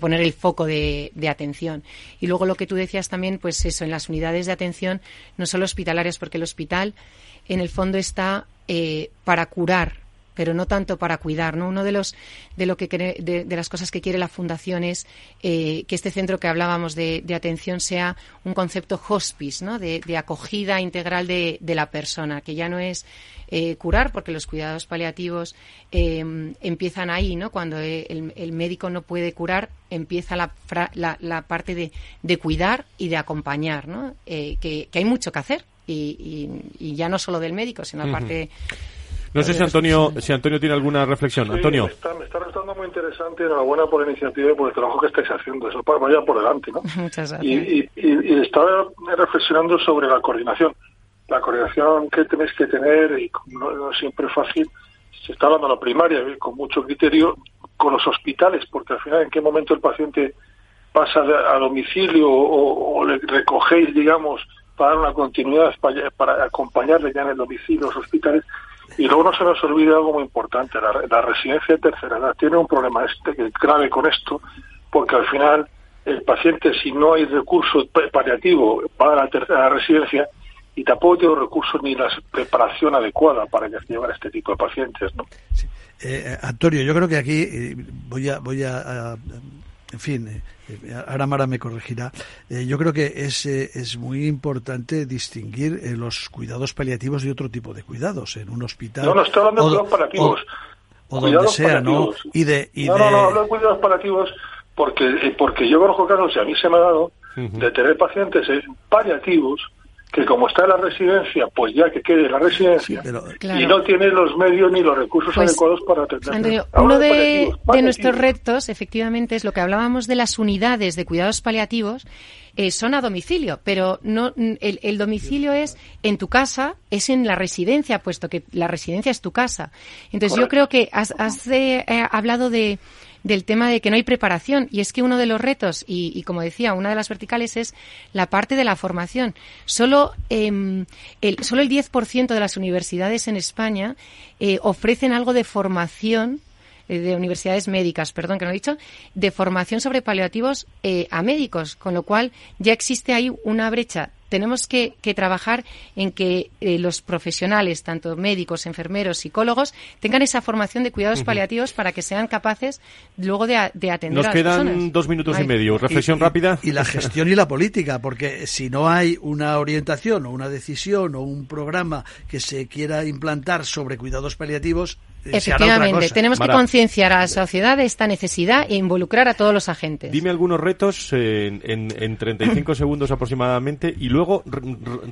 S7: poner el foco de, atención. Y luego lo que tú decías también, pues eso, en las unidades de atención, no solo hospitalarias, porque el hospital en el fondo está eh, para curar pero no tanto para cuidar. ¿no? Uno de los de lo que de, de las cosas que quiere la fundación es eh, que este centro que hablábamos de, de, atención sea un concepto hospice, ¿no? de, de acogida integral de, la persona, que ya no es eh, curar, porque los cuidados paliativos eh, empiezan ahí, ¿no? Cuando el, el, médico no puede curar, empieza la, la, la parte de, de, cuidar y de acompañar, ¿no? Eh, que, que, hay mucho que hacer. Y, y, y, ya no solo del médico, sino la parte
S2: no sé si Antonio, si Antonio tiene alguna reflexión. Antonio.
S6: Me está, me está resultando muy interesante. Enhorabuena por la iniciativa y por el trabajo que estáis haciendo. Eso vaya por delante, ¿no? (laughs)
S7: Muchas gracias.
S6: Y, y, y, estaba reflexionando sobre la coordinación. La coordinación que tenéis que tener, y no, no siempre es fácil, se está hablando de la primaria, con mucho criterio, con los hospitales, porque al final, ¿en qué momento el paciente pasa a domicilio o, o le recogéis, digamos, para dar una continuidad, para, para acompañarle ya en el domicilio, los hospitales? Y luego no se nos olvide algo muy importante, la, la residencia de tercera edad tiene un problema este grave con esto, porque al final el paciente, si no hay recurso paliativo para la tercera residencia, y tampoco tiene recursos ni la preparación adecuada para llevar a este tipo de pacientes. ¿no?
S4: Eh, Antonio, yo creo que aquí eh, voy a, voy a, a en fin, eh, eh, ahora Mara me corregirá. Eh, yo creo que es, eh, es muy importante distinguir eh, los cuidados paliativos de otro tipo de cuidados en un hospital.
S6: No, no estoy hablando de cuidados paliativos.
S4: O, o donde sea, paliativos. ¿no? Y de, y
S6: no,
S4: de...
S6: no, no, hablo de cuidados paliativos porque, porque yo conozco casos, y a mí se me ha dado, uh -huh. de tener pacientes paliativos que como está en la residencia, pues ya que quede en la residencia, sí, pero, claro. y no tiene los medios ni los recursos pues, adecuados para atender.
S7: Antonio, uno de, de, de, nuestros retos, efectivamente, es lo que hablábamos de las unidades de cuidados paliativos, eh, son a domicilio, pero no el, el, domicilio es en tu casa, es en la residencia, puesto que la residencia es tu casa. Entonces Correcto. yo creo que has, has eh, hablado de del tema de que no hay preparación. Y es que uno de los retos, y, y como decía, una de las verticales es la parte de la formación. Solo, eh, el, solo el 10% de las universidades en España eh, ofrecen algo de formación eh, de universidades médicas, perdón que no he dicho, de formación sobre paliativos eh, a médicos, con lo cual ya existe ahí una brecha tenemos que, que, trabajar en que eh, los profesionales, tanto médicos, enfermeros, psicólogos, tengan esa formación de cuidados uh -huh. paliativos para que sean capaces luego de, de atender
S2: Nos
S7: a las
S2: quedan
S7: personas.
S2: dos minutos
S7: Ay.
S2: y medio. Reflexión
S4: y,
S2: rápida.
S4: Y, y, la gestión y la política, porque si no hay una orientación o una decisión o un programa que se quiera implantar sobre cuidados paliativos,
S7: Efectivamente, tenemos Mara. que concienciar a la sociedad de esta necesidad e involucrar a todos los agentes.
S2: Dime algunos retos en, en, en 35 (clears throat) segundos aproximadamente y luego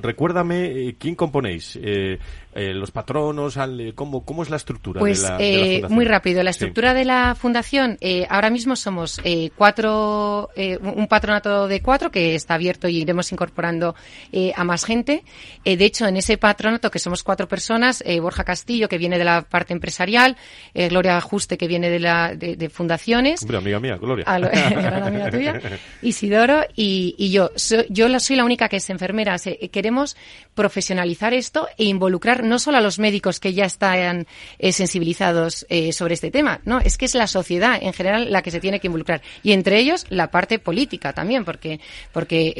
S2: recuérdame eh, quién componéis. Eh, eh, los patronos, al, ¿cómo, ¿cómo es la estructura
S7: pues,
S2: de la,
S7: eh,
S2: de la fundación?
S7: Muy rápido. La estructura sí. de la fundación, eh, ahora mismo somos eh, cuatro, eh, un patronato de cuatro que está abierto y iremos incorporando eh, a más gente. Eh, de hecho, en ese patronato, que somos cuatro personas, eh, Borja Castillo, que viene de la parte empresarial, eh, Gloria Ajuste, que viene de, la, de, de fundaciones.
S2: Hombre, amiga mía, Gloria.
S7: A lo, (laughs) gran amiga tuya. Isidoro y, y yo. So, yo soy la única que es enfermera. queremos profesionalizar esto e involucrar no solo a los médicos que ya están eh, sensibilizados eh, sobre este tema, no, es que es la sociedad en general la que se tiene que involucrar y entre ellos la parte política también, porque porque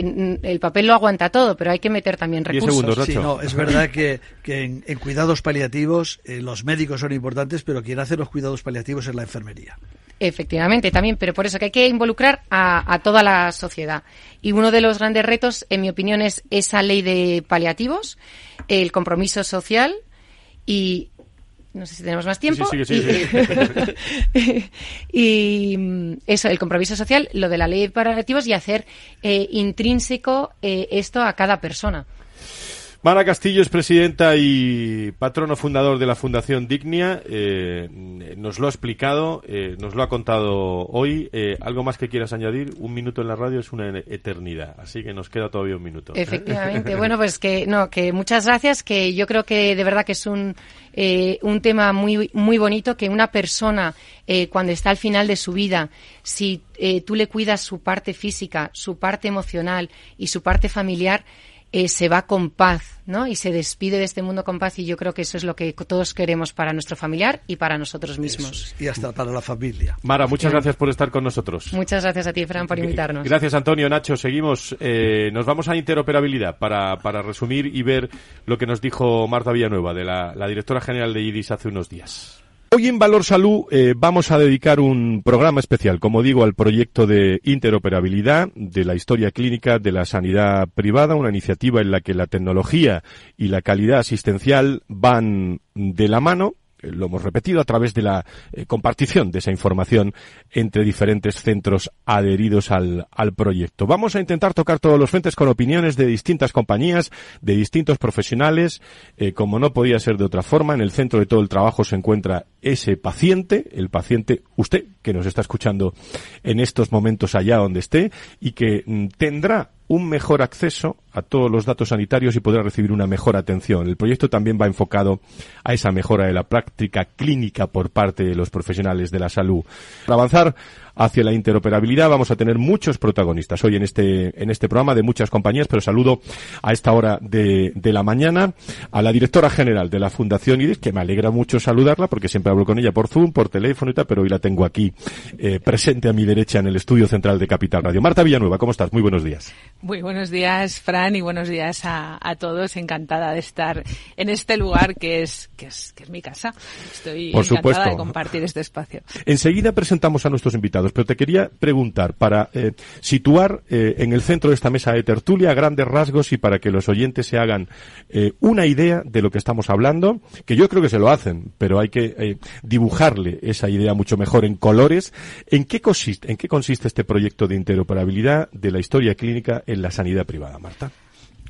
S7: el papel lo aguanta todo, pero hay que meter también recursos.
S2: Segundos,
S4: sí, no, es verdad que, que en, en, cuidados paliativos eh, los médicos son importantes, pero quien hace los cuidados paliativos es la enfermería.
S7: Efectivamente, también, pero por eso que hay que involucrar a, a, toda la sociedad. Y uno de los grandes retos, en mi opinión, es esa ley de paliativos, el compromiso social, y no sé si tenemos más tiempo.
S2: Sí, sí, sí, (laughs)
S7: y, y, eso, el compromiso social, lo de la ley de paliativos y hacer eh, intrínseco eh, esto a cada persona.
S2: Mara Castillo es presidenta y patrono fundador de la Fundación Dignia. Eh, nos lo ha explicado, eh, nos lo ha contado hoy. Eh, ¿Algo más que quieras añadir? Un minuto en la radio es una eternidad, así que nos queda todavía un minuto.
S7: Efectivamente. (laughs) bueno, pues que no, que muchas gracias. Que yo creo que de verdad que es un eh, un tema muy muy bonito que una persona eh, cuando está al final de su vida, si eh, tú le cuidas su parte física, su parte emocional y su parte familiar eh, se va con paz, ¿no? Y se despide de este mundo con paz y yo creo que eso es lo que todos queremos para nuestro familiar y para nosotros mismos.
S4: y hasta para la familia.
S2: Mara, muchas gracias por estar con nosotros.
S7: Muchas gracias a ti, Fran, por invitarnos.
S2: Gracias, Antonio, Nacho. Seguimos. Eh, nos vamos a interoperabilidad para, para resumir y ver lo que nos dijo Marta Villanueva, de la, la directora general de IDIS hace unos días. Hoy en Valor Salud eh, vamos a dedicar un programa especial, como digo, al proyecto de interoperabilidad de la historia clínica de la sanidad privada, una iniciativa en la que la tecnología y la calidad asistencial van de la mano lo hemos repetido, a través de la eh, compartición de esa información entre diferentes centros adheridos al, al, proyecto. Vamos a intentar tocar todos los frentes con opiniones de distintas compañías, de distintos profesionales. Eh, como no podía ser de otra forma, en el centro de todo el trabajo se encuentra ese paciente, el paciente, usted que nos está escuchando en estos momentos allá donde esté y que mm, tendrá un mejor acceso a todos los datos sanitarios y podrá recibir una mejor atención. El proyecto también va enfocado a esa mejora de la práctica clínica por parte de los profesionales de la salud. Avanzar hacia la interoperabilidad vamos a tener muchos protagonistas hoy en este, en este programa de muchas compañías, pero saludo a esta hora de, de la mañana a la directora general de la Fundación IDIS, que me alegra mucho saludarla porque siempre hablo con ella por Zoom, por teléfono y tal, pero hoy la tengo aquí eh, presente a mi derecha en el estudio central de Capital Radio. Marta Villanueva, ¿cómo estás? Muy buenos días.
S8: Muy buenos días, Fran, y buenos días a, a todos. Encantada de estar en este lugar que es, que es, que es mi casa. Estoy
S2: Por
S8: encantada
S2: supuesto.
S8: de compartir este espacio.
S2: Enseguida presentamos a nuestros invitados, pero te quería preguntar para eh, situar eh, en el centro de esta mesa de tertulia grandes rasgos y para que los oyentes se hagan eh, una idea de lo que estamos hablando, que yo creo que se lo hacen, pero hay que dibujarle esa idea mucho mejor en colores. ¿En qué consiste, en qué consiste este proyecto de interoperabilidad de la historia clínica en la sanidad privada, Marta?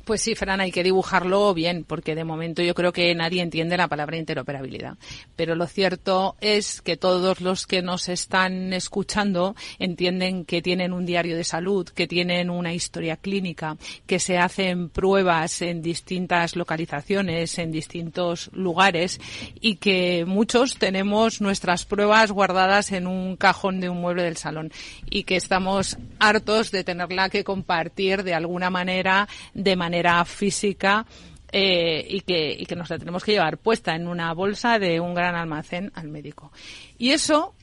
S8: Pues sí, Fran, hay que dibujarlo bien, porque de momento yo creo que nadie entiende la palabra interoperabilidad. Pero lo cierto es que todos los que nos están escuchando entienden que tienen un diario de salud, que tienen una historia clínica, que se hacen pruebas en distintas localizaciones, en distintos lugares, y que muchos tenemos nuestras pruebas guardadas en un cajón de un mueble del salón, y que estamos hartos de tenerla que compartir de alguna manera, de manera física eh, y, que, y que nos la tenemos que llevar puesta en una bolsa de un gran almacén al médico. Y eso,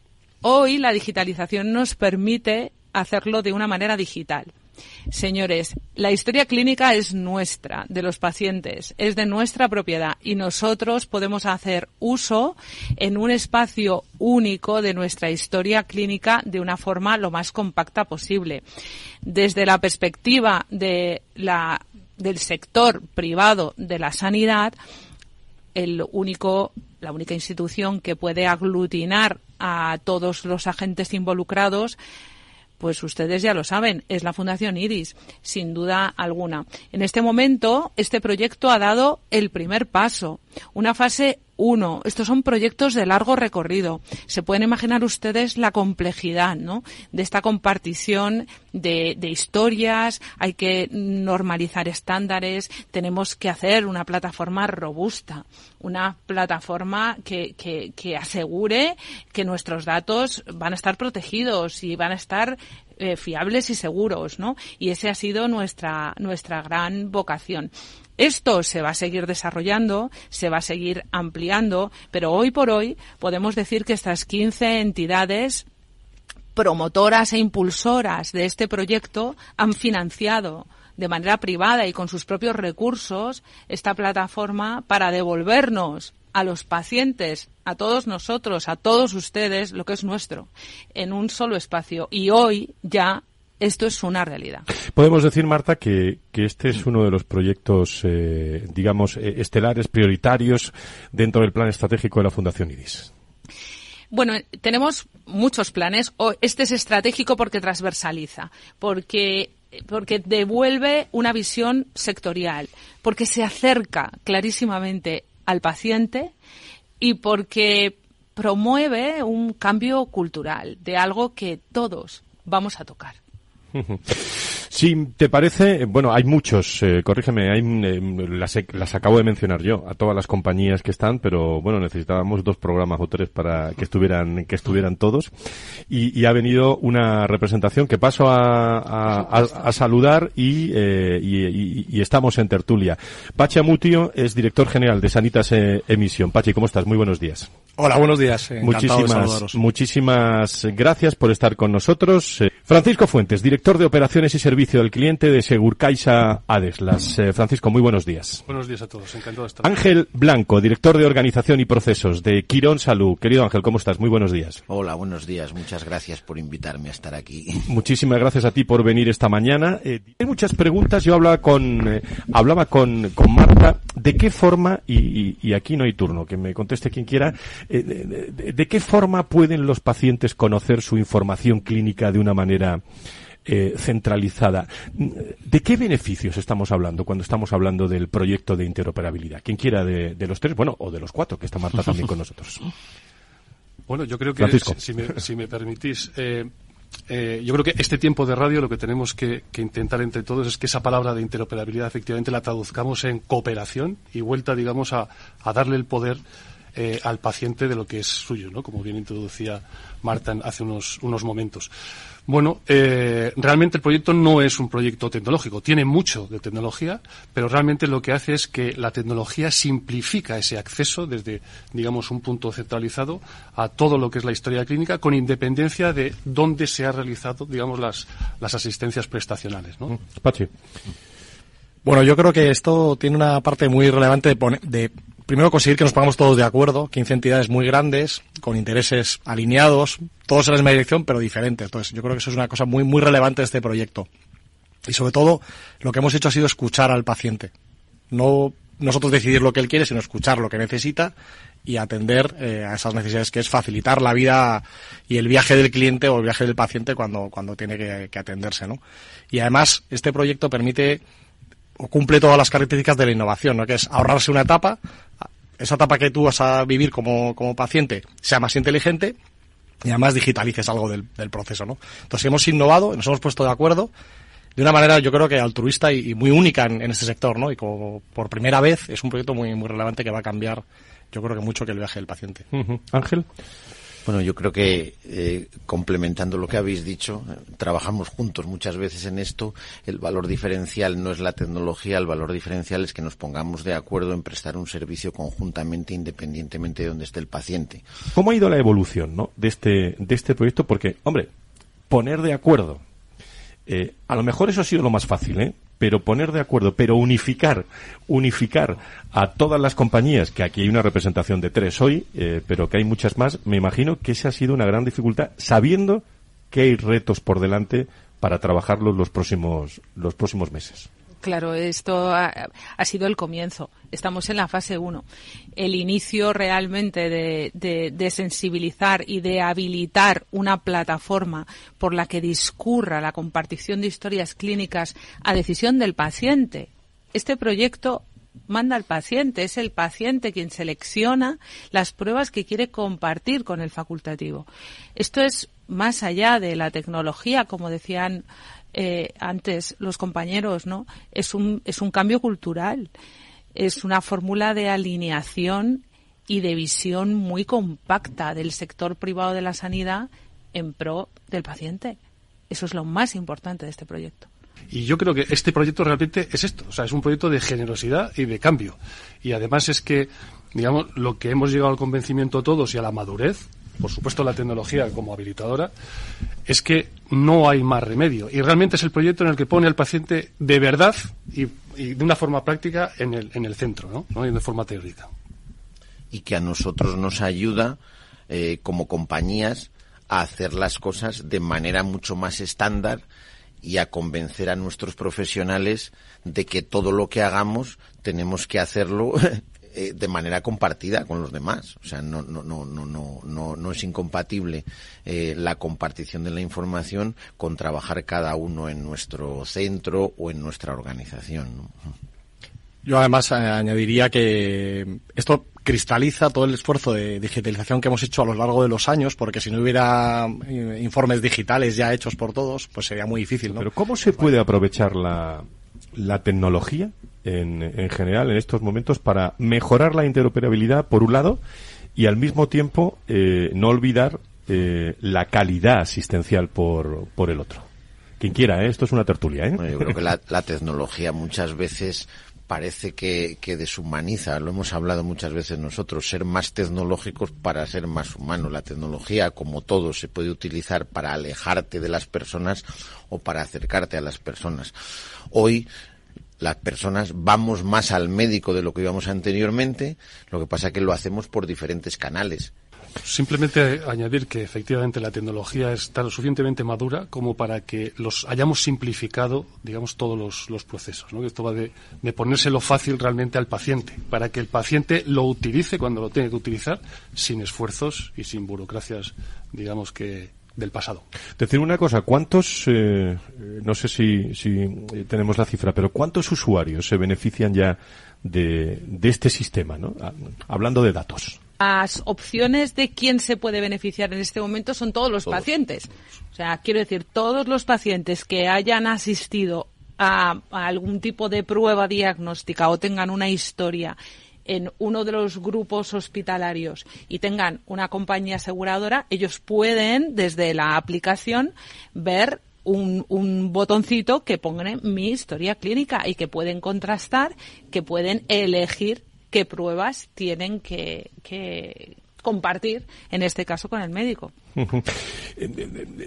S8: hoy la digitalización nos permite hacerlo de una manera digital. Señores, la historia clínica es nuestra, de los pacientes, es de nuestra propiedad y nosotros podemos hacer uso en un espacio único de nuestra historia clínica de una forma lo más compacta posible. Desde la perspectiva de la del sector privado de la sanidad, el único, la única institución que puede aglutinar a todos los agentes involucrados pues ustedes ya lo saben, es la Fundación Iris, sin duda alguna. En este momento, este proyecto ha dado el primer paso, una fase uno. Estos son proyectos de largo recorrido. Se pueden imaginar ustedes la complejidad, ¿no? De esta compartición de, de, historias. Hay que normalizar estándares. Tenemos que hacer una plataforma robusta, una plataforma que, que, que asegure que nuestros datos van a estar protegidos y van a estar eh, fiables y seguros, ¿no? Y ese ha sido nuestra nuestra gran vocación. Esto se va a seguir desarrollando, se va a seguir ampliando, pero hoy por hoy podemos decir que estas 15 entidades promotoras e impulsoras de este proyecto han financiado de manera privada y con sus propios recursos esta plataforma para devolvernos a los pacientes, a todos nosotros, a todos ustedes, lo que es nuestro, en un solo espacio. Y hoy ya esto es una realidad.
S2: Podemos decir, Marta, que, que este es uno de los proyectos, eh, digamos, estelares, prioritarios dentro del plan estratégico de la Fundación IRIS.
S8: Bueno, tenemos muchos planes. Este es estratégico porque transversaliza, porque porque devuelve una visión sectorial, porque se acerca clarísimamente al paciente y porque promueve un cambio cultural de algo que todos vamos a tocar. (laughs)
S2: Si te parece, bueno, hay muchos, eh, corrígeme, hay, eh, las, las, acabo de mencionar yo, a todas las compañías que están, pero bueno, necesitábamos dos programas o tres para que estuvieran, que estuvieran todos. Y, y ha venido una representación que paso a, a, a, a saludar y, eh, y, y, estamos en tertulia. Pachi Amutio es director general de Sanitas eh, Emisión. Pachi, ¿cómo estás? Muy buenos días.
S9: Hola, buenos días.
S2: Muchísimas, muchísimas gracias por estar con nosotros. Francisco Fuentes, director de Operaciones y Servicios servicio al cliente de Segurcaixa Adeslas. Eh, Francisco, muy buenos días.
S9: Buenos días a todos, encantado de estar
S2: Ángel Blanco, director de Organización y Procesos de Quirón Salud. Querido Ángel, ¿cómo estás? Muy buenos días.
S10: Hola, buenos días. Muchas gracias por invitarme a estar aquí. (laughs)
S2: Muchísimas gracias a ti por venir esta mañana. Eh, hay muchas preguntas. Yo hablaba con, eh, hablaba con, con Marta de qué forma, y, y, y, aquí no hay turno, que me conteste quien quiera, eh, de, de, de, qué forma pueden los pacientes conocer su información clínica de una manera eh, centralizada. ¿De qué beneficios estamos hablando cuando estamos hablando del proyecto de interoperabilidad? ¿Quién quiera de, de los tres? Bueno, o de los cuatro, que está Marta también con nosotros.
S9: Bueno, yo creo que, si, si, me, si, me, permitís, eh, eh, yo creo que este tiempo de radio lo que tenemos que, que, intentar entre todos es que esa palabra de interoperabilidad efectivamente la traduzcamos en cooperación y vuelta, digamos, a, a darle el poder eh, al paciente de lo que es suyo, ¿no? Como bien introducía Marta hace unos, unos momentos. Bueno, eh, realmente el proyecto no es un proyecto tecnológico, tiene mucho de tecnología, pero realmente lo que hace es que la tecnología simplifica ese acceso desde, digamos, un punto centralizado a todo lo que es la historia clínica, con independencia de dónde se ha realizado, digamos, las, las asistencias prestacionales. ¿no?
S2: Pachi.
S11: Bueno, yo creo que esto tiene una parte muy relevante de, poner, de primero conseguir que nos pongamos todos de acuerdo, 15 entidades muy grandes, con intereses alineados, todos en la misma dirección, pero diferentes. Entonces, yo creo que eso es una cosa muy, muy relevante de este proyecto. Y sobre todo, lo que hemos hecho ha sido escuchar al paciente. No nosotros decidir lo que él quiere, sino escuchar lo que necesita y atender eh, a esas necesidades, que es facilitar la vida y el viaje del cliente o el viaje del paciente cuando, cuando tiene que, que atenderse, ¿no? Y además, este proyecto permite o cumple todas las características de la innovación, ¿no? que es ahorrarse una etapa, esa etapa que tú vas a vivir como, como paciente sea más inteligente y además digitalices algo del, del, proceso. ¿no? Entonces hemos innovado, nos hemos puesto de acuerdo de una manera yo creo que altruista y, muy única en, en, este sector, ¿no? Y como por primera vez es un proyecto muy, muy relevante que va a cambiar yo creo que mucho que el viaje del paciente.
S2: Ángel.
S10: Bueno, yo creo que eh, complementando lo que habéis dicho, eh, trabajamos juntos muchas veces en esto. El valor diferencial no es la tecnología, el valor diferencial es que nos pongamos de acuerdo en prestar un servicio conjuntamente, independientemente de donde esté el paciente.
S2: ¿Cómo ha ido la evolución ¿no? de, este, de este proyecto? Porque, hombre, poner de acuerdo. Eh, a lo mejor eso ha sido lo más fácil, ¿eh? Pero poner de acuerdo, pero unificar, unificar a todas las compañías, que aquí hay una representación de tres hoy, eh, pero que hay muchas más, me imagino que esa ha sido una gran dificultad, sabiendo que hay retos por delante para trabajarlos los próximos, los próximos meses.
S8: Claro, esto ha, sido el comienzo. Estamos en la fase 1. El inicio realmente de, sensibilizar y de habilitar una plataforma por la que discurra la compartición de historias clínicas a decisión del paciente. Este proyecto manda al paciente, es el paciente quien selecciona las pruebas que quiere compartir con el facultativo. Esto es más allá de la tecnología, como decían eh, antes los compañeros, ¿no? Es un, es un cambio cultural, es una fórmula de alineación y de visión muy compacta del sector privado de la sanidad en pro del paciente. Eso es lo más importante de este proyecto.
S9: Y yo creo que este proyecto realmente es esto, o sea, es un proyecto de generosidad y de cambio. Y además es que, digamos, lo que hemos llegado al convencimiento todos y a la madurez, por supuesto la tecnología como habilitadora, es que no hay más remedio. Y realmente es el proyecto en el que pone al paciente de verdad y, de una forma práctica en el, en el centro, ¿no? ¿no? Y de forma teórica.
S10: Y que a nosotros nos ayuda, eh, como compañías, a hacer las cosas de manera mucho más estándar y a convencer a nuestros profesionales de que todo lo que hagamos tenemos que hacerlo (laughs) eh, de manera compartida con los demás. O sea, no, no, no, no, no, no, no es incompatible eh, la compartición de la información con trabajar cada uno en nuestro centro o en nuestra organización. ¿no?
S11: Yo además eh, añadiría que esto cristaliza todo el esfuerzo de digitalización que hemos hecho a lo largo de los años, porque si no hubiera eh, informes digitales ya hechos por todos, pues sería muy difícil. ¿no?
S2: Pero ¿cómo se puede aprovechar la, la tecnología en, en general en estos momentos para mejorar la interoperabilidad, por un lado, y al mismo tiempo eh, no olvidar eh, la calidad asistencial por, por el otro? Quien quiera, ¿eh? esto es una tertulia. ¿eh?
S10: Bueno, yo creo que la, la (laughs) tecnología muchas veces parece que, que, deshumaniza, lo hemos hablado muchas veces nosotros, ser más tecnológicos para ser más humanos. La tecnología, como todo, se puede utilizar para alejarte de las personas o para acercarte a las personas. Hoy las personas vamos más al médico de lo que íbamos anteriormente, lo que pasa es que lo hacemos por diferentes canales
S9: Simplemente añadir que efectivamente la tecnología está lo suficientemente madura como para que los hayamos simplificado, digamos, todos los, procesos. ¿no? Esto va de, de, ponérselo fácil realmente al paciente, para que el paciente lo utilice cuando lo tiene que utilizar, sin esfuerzos y sin burocracias, digamos que del pasado.
S2: Decir una cosa, ¿cuántos, eh, no sé si, si tenemos la cifra, pero cuántos usuarios se benefician ya de, de este sistema, ¿no? Ah, hablando de datos?
S8: las opciones de quién se puede beneficiar en este momento son todos los pacientes. O sea, quiero decir, todos los pacientes que hayan asistido a, algún tipo de prueba diagnóstica o tengan una historia en uno de los grupos hospitalarios y tengan una compañía aseguradora, ellos pueden desde la aplicación ver un, botoncito que ponga mi historia clínica y que pueden contrastar, que pueden elegir qué pruebas tienen que, compartir, en este caso con el médico.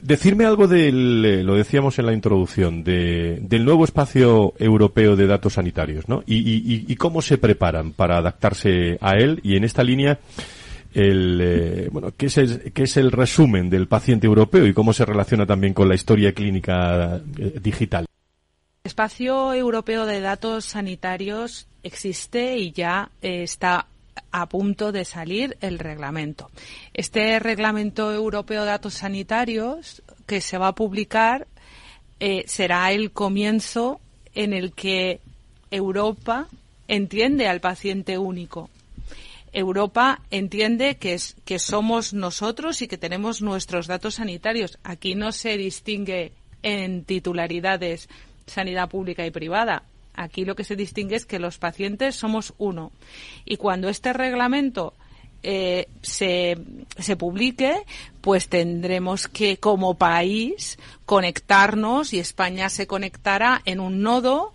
S2: Decirme algo del, eh, lo decíamos en la introducción, del nuevo espacio europeo de datos sanitarios, ¿no? Y, cómo se preparan para adaptarse a él y en esta línea, el, eh, bueno, ¿qué es, el, ¿qué es el resumen del paciente europeo y cómo se relaciona también con la historia clínica eh, digital?
S8: El espacio europeo de datos sanitarios existe y ya eh, está a punto de salir el reglamento. Este reglamento europeo de datos sanitarios que se va a publicar eh, será el comienzo en el que Europa entiende al paciente único. Europa entiende que, que somos nosotros y que tenemos nuestros datos sanitarios. Aquí no se distingue en titularidades sanidad pública y privada. Aquí lo que se distingue es que los pacientes somos uno. Y cuando este reglamento eh, se, se publique, pues tendremos que, como país, conectarnos y España se conectará en un nodo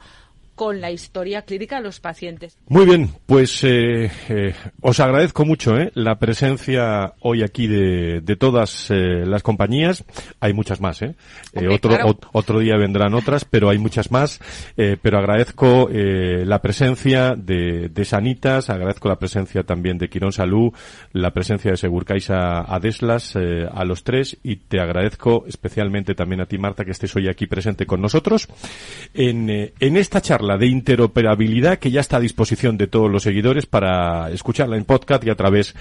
S8: con la historia clínica de los pacientes.
S2: Muy bien, pues eh, eh, os agradezco mucho eh, la presencia hoy aquí de, de todas las compañías. Hay muchas más, ¿eh? otro, otro día vendrán otras, pero hay muchas más. pero agradezco la presencia de, de, Sanitas, agradezco la presencia también de Quirón Salud, la presencia de Segurcaisa Adeslas, a los tres, y te agradezco especialmente también a ti, Marta, que estés hoy aquí presente con nosotros en, en esta charla de interoperabilidad que ya está a disposición de todos los seguidores para escucharla en podcast y a través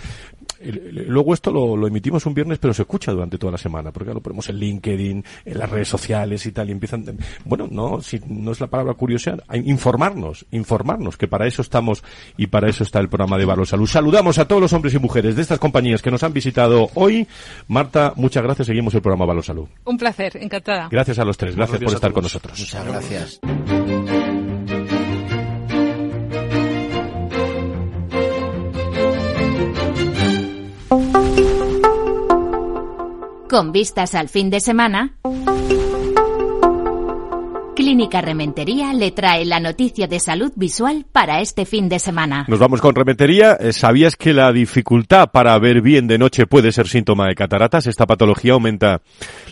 S2: Luego esto lo, emitimos un viernes, pero se escucha durante toda la semana, porque lo ponemos en LinkedIn, en las redes sociales y tal, y empiezan, bueno, no, si no es la palabra curiosidad, informarnos, informarnos, que para eso estamos y para eso está el programa de Valor Salud. Saludamos a todos los hombres y mujeres de estas compañías que nos han visitado hoy. Marta, muchas gracias, seguimos el programa Valor Salud.
S8: Un placer, encantada.
S2: Gracias a los tres, gracias por estar con nosotros.
S10: Muchas gracias.
S12: Con vistas al fin de semana, Clínica Rementería le trae la noticia de salud visual para este fin de semana.
S2: Nos vamos con Rementería. Eh, ¿Sabías que la dificultad para ver bien de noche puede ser síntoma de cataratas? Esta patología aumenta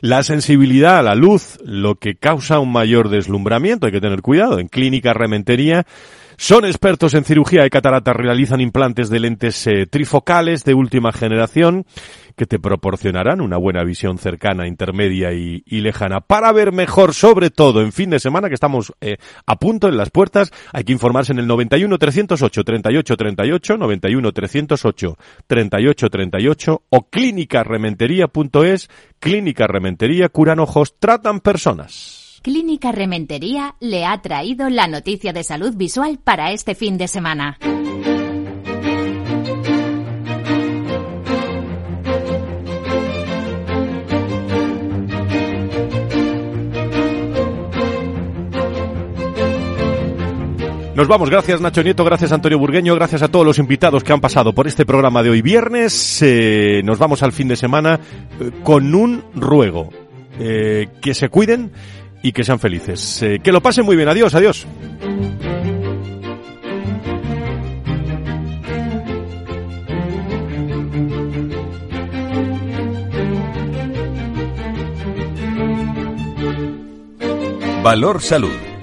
S2: la sensibilidad a la luz, lo que causa un mayor deslumbramiento. Hay que tener cuidado. En Clínica Rementería son expertos en cirugía de cataratas, realizan implantes de lentes eh, trifocales de última generación que te proporcionarán una buena visión cercana, intermedia y, lejana. Para ver mejor, sobre todo en fin de semana, que estamos eh, a punto en las puertas, hay que informarse en el 91 308 38 38, 91 308 38 38 o clínicarementería.es, Clínica Rementería, curan ojos, tratan personas.
S12: Clínica Rementería le ha traído la noticia de salud visual para este fin de semana.
S2: Nos vamos, gracias Nacho Nieto, gracias Antonio Burgueño, gracias a todos los invitados que han pasado por este programa de hoy viernes. Eh, nos vamos al fin de semana eh, con un ruego. Eh, que se cuiden y que sean felices. que lo pasen muy bien. Adiós, adiós.
S1: Valor Salud